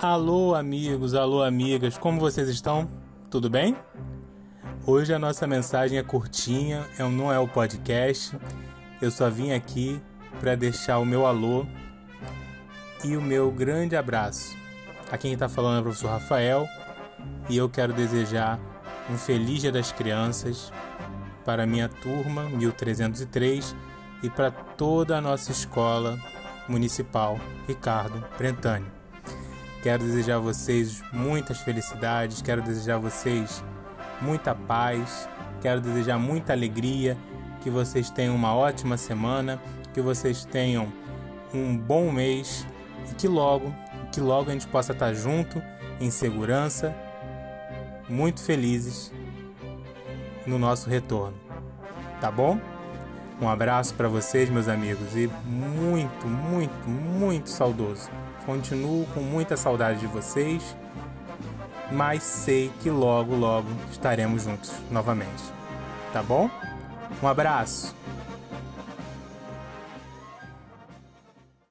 Alô, amigos, alô, amigas, como vocês estão? Tudo bem? Hoje a nossa mensagem é curtinha, não é o podcast. Eu só vim aqui para deixar o meu alô e o meu grande abraço. Aqui quem está falando é o professor Rafael e eu quero desejar um feliz Dia das Crianças para a minha turma 1303 e para toda a nossa escola municipal Ricardo Brentani. Quero desejar a vocês muitas felicidades, quero desejar a vocês muita paz, quero desejar muita alegria, que vocês tenham uma ótima semana, que vocês tenham um bom mês e que logo, que logo a gente possa estar junto em segurança, muito felizes no nosso retorno. Tá bom? Um abraço para vocês, meus amigos, e muito, muito, muito saudoso. Continuo com muita saudade de vocês, mas sei que logo, logo estaremos juntos novamente. Tá bom? Um abraço!